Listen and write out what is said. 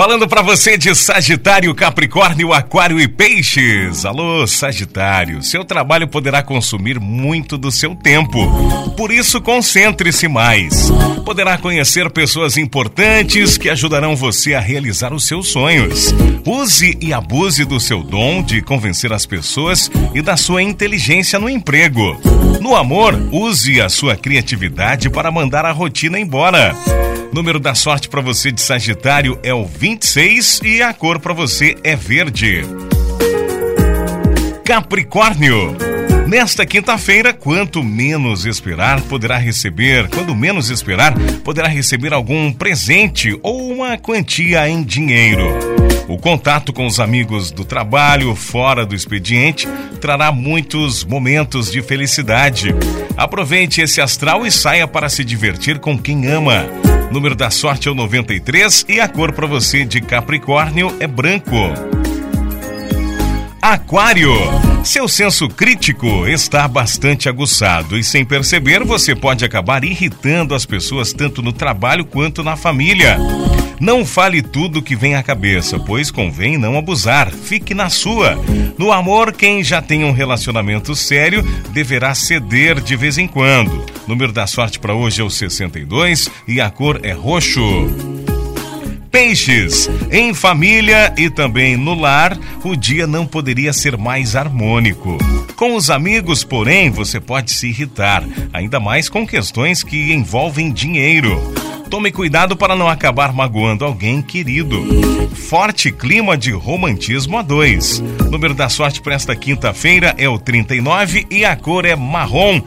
Falando para você de Sagitário, Capricórnio, Aquário e Peixes. Alô, Sagitário, seu trabalho poderá consumir muito do seu tempo. Por isso, concentre-se mais. Poderá conhecer pessoas importantes que ajudarão você a realizar os seus sonhos. Use e abuse do seu dom de convencer as pessoas e da sua inteligência no emprego. No amor, use a sua criatividade para mandar a rotina embora. Número da sorte para você de Sagitário é o 26 e a cor para você é verde. Capricórnio. Nesta quinta-feira, quanto menos esperar, poderá receber, quando menos esperar, poderá receber algum presente ou uma quantia em dinheiro. O contato com os amigos do trabalho, fora do expediente, trará muitos momentos de felicidade. Aproveite esse astral e saia para se divertir com quem ama. Número da sorte é o 93 e a cor para você de Capricórnio é branco. Aquário. Seu senso crítico está bastante aguçado e, sem perceber, você pode acabar irritando as pessoas tanto no trabalho quanto na família. Não fale tudo que vem à cabeça, pois convém não abusar. Fique na sua. No amor, quem já tem um relacionamento sério deverá ceder de vez em quando. Número da sorte para hoje é o 62 e a cor é roxo. Peixes, em família e também no lar, o dia não poderia ser mais harmônico. Com os amigos, porém, você pode se irritar, ainda mais com questões que envolvem dinheiro. Tome cuidado para não acabar magoando alguém querido. Forte clima de romantismo a dois. Número da sorte para esta quinta-feira é o 39 e a cor é marrom.